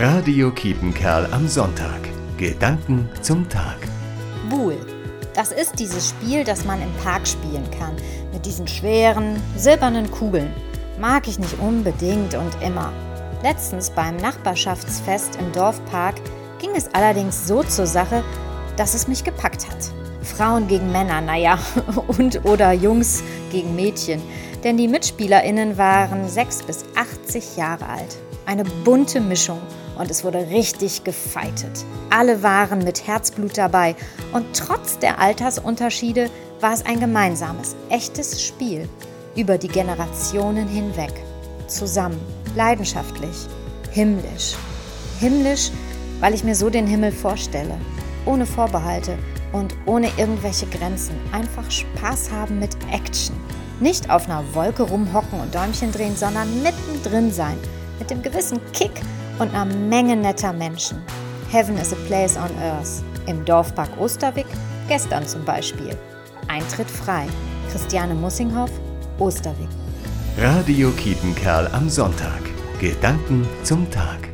Radio Kiepenkerl am Sonntag. Gedanken zum Tag. Buhl. Das ist dieses Spiel, das man im Park spielen kann. Mit diesen schweren, silbernen Kugeln. Mag ich nicht unbedingt und immer. Letztens beim Nachbarschaftsfest im Dorfpark ging es allerdings so zur Sache, dass es mich gepackt hat. Frauen gegen Männer, naja, und oder Jungs gegen Mädchen. Denn die MitspielerInnen waren 6 bis 80 Jahre alt. Eine bunte Mischung und es wurde richtig gefeitet. Alle waren mit Herzblut dabei und trotz der Altersunterschiede war es ein gemeinsames, echtes Spiel über die Generationen hinweg. Zusammen, leidenschaftlich, himmlisch. Himmlisch, weil ich mir so den Himmel vorstelle, ohne Vorbehalte und ohne irgendwelche Grenzen. Einfach Spaß haben mit Action. Nicht auf einer Wolke rumhocken und Däumchen drehen, sondern mittendrin sein – mit dem gewissen Kick und einer Menge netter Menschen. Heaven is a place on earth. Im Dorfpark Osterwick, gestern zum Beispiel. Eintritt frei. Christiane Mussinghoff, Osterwick. Radio Kiepenkerl am Sonntag. Gedanken zum Tag.